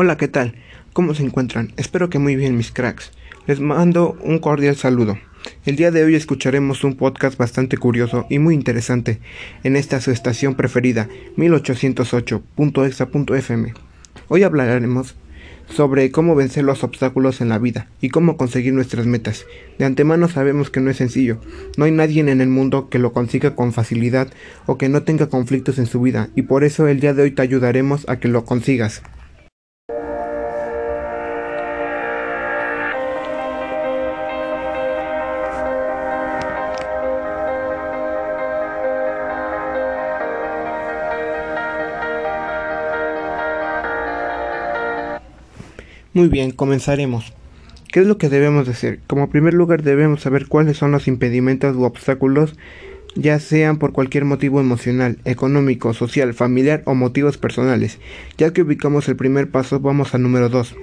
Hola, ¿qué tal? ¿Cómo se encuentran? Espero que muy bien, mis cracks. Les mando un cordial saludo. El día de hoy escucharemos un podcast bastante curioso y muy interesante en esta su estación preferida, 1808.exa.fm. Hoy hablaremos sobre cómo vencer los obstáculos en la vida y cómo conseguir nuestras metas. De antemano sabemos que no es sencillo. No hay nadie en el mundo que lo consiga con facilidad o que no tenga conflictos en su vida y por eso el día de hoy te ayudaremos a que lo consigas. Muy bien, comenzaremos. ¿Qué es lo que debemos de hacer? Como primer lugar debemos saber cuáles son los impedimentos u obstáculos, ya sean por cualquier motivo emocional, económico, social, familiar o motivos personales. Ya que ubicamos el primer paso, vamos al número 2.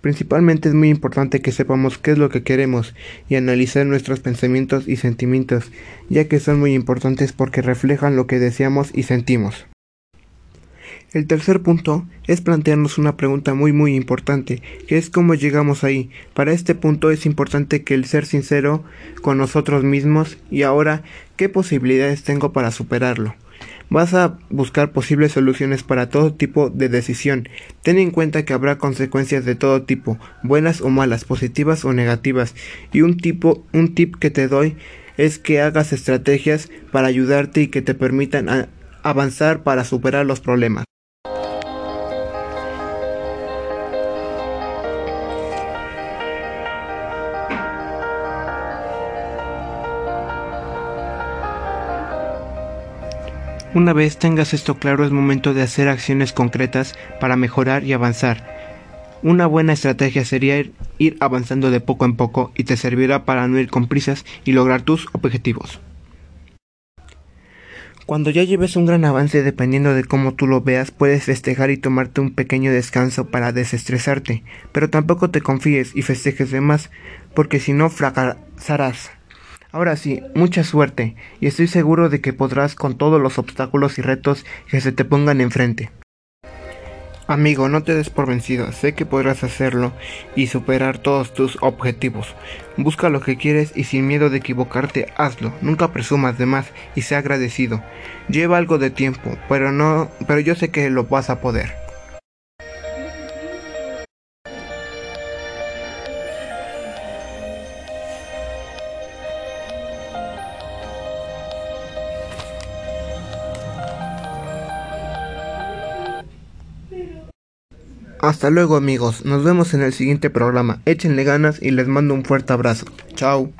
Principalmente es muy importante que sepamos qué es lo que queremos y analizar nuestros pensamientos y sentimientos, ya que son muy importantes porque reflejan lo que deseamos y sentimos. El tercer punto es plantearnos una pregunta muy muy importante, que es cómo llegamos ahí. Para este punto es importante que el ser sincero con nosotros mismos y ahora qué posibilidades tengo para superarlo. Vas a buscar posibles soluciones para todo tipo de decisión. Ten en cuenta que habrá consecuencias de todo tipo, buenas o malas, positivas o negativas. Y un tipo, un tip que te doy es que hagas estrategias para ayudarte y que te permitan avanzar para superar los problemas. Una vez tengas esto claro es momento de hacer acciones concretas para mejorar y avanzar. Una buena estrategia sería ir, avanzando de poco en poco y te servirá para no ir con prisas y lograr tus objetivos. Cuando ya lleves un gran avance dependiendo de cómo tú lo veas, puedes festejar y tomarte un pequeño descanso para desestresarte, pero tampoco te confíes y festejes de más, porque si no fracasarás. Ahora sí, mucha suerte, y estoy seguro de que podrás con todos los obstáculos y retos que se te pongan enfrente. Amigo, no te des por vencido, sé que podrás hacerlo y superar todos tus objetivos. Busca lo que quieres y sin miedo de equivocarte, hazlo. Nunca presumas de más y sé agradecido. Lleva algo de tiempo, pero no, pero yo sé que lo vas a poder. Hasta luego amigos, nos vemos en el siguiente programa. Échenle ganas y les mando un fuerte abrazo. Chao.